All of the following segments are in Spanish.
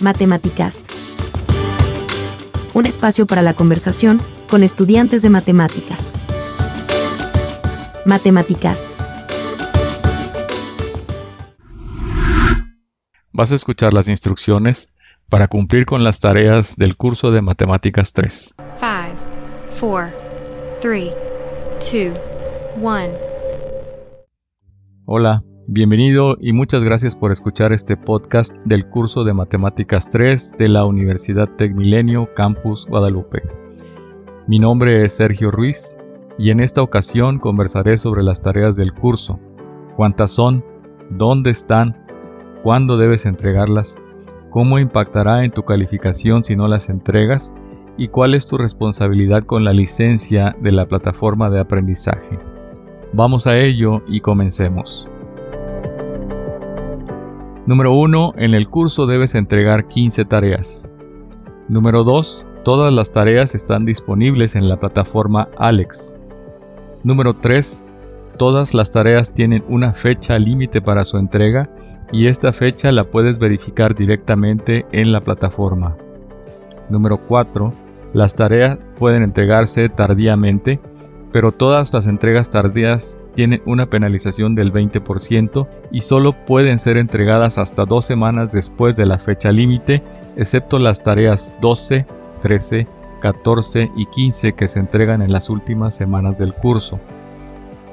Matematicast. Un espacio para la conversación con estudiantes de matemáticas. Matematicast. Vas a escuchar las instrucciones para cumplir con las tareas del curso de Matemáticas 3. 5, 4, 3, 2, 1. Hola, bienvenido y muchas gracias por escuchar este podcast del curso de Matemáticas 3 de la Universidad Tecmilenio Campus Guadalupe. Mi nombre es Sergio Ruiz y en esta ocasión conversaré sobre las tareas del curso, cuántas son, dónde están, cuándo debes entregarlas, cómo impactará en tu calificación si no las entregas y cuál es tu responsabilidad con la licencia de la plataforma de aprendizaje. Vamos a ello y comencemos. Número 1. En el curso debes entregar 15 tareas. Número 2. Todas las tareas están disponibles en la plataforma Alex. Número 3. Todas las tareas tienen una fecha límite para su entrega y esta fecha la puedes verificar directamente en la plataforma. Número 4. Las tareas pueden entregarse tardíamente, pero todas las entregas tardías tienen una penalización del 20% y solo pueden ser entregadas hasta dos semanas después de la fecha límite, excepto las tareas 12, 13, 14 y 15 que se entregan en las últimas semanas del curso.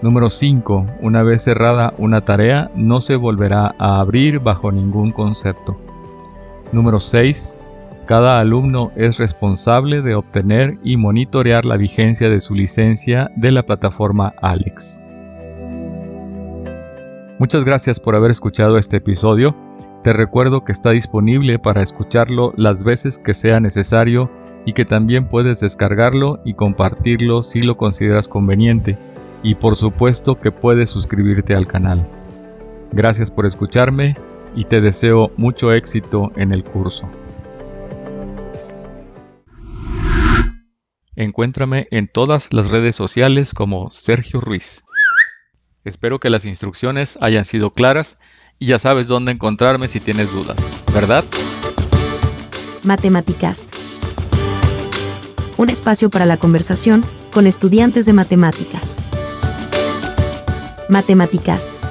Número 5. Una vez cerrada una tarea, no se volverá a abrir bajo ningún concepto. Número 6. Cada alumno es responsable de obtener y monitorear la vigencia de su licencia de la plataforma Alex. Muchas gracias por haber escuchado este episodio. Te recuerdo que está disponible para escucharlo las veces que sea necesario y que también puedes descargarlo y compartirlo si lo consideras conveniente y por supuesto que puedes suscribirte al canal. Gracias por escucharme y te deseo mucho éxito en el curso. Encuéntrame en todas las redes sociales como Sergio Ruiz. Espero que las instrucciones hayan sido claras y ya sabes dónde encontrarme si tienes dudas, ¿verdad? Matematicast. Un espacio para la conversación con estudiantes de matemáticas. Matematicast.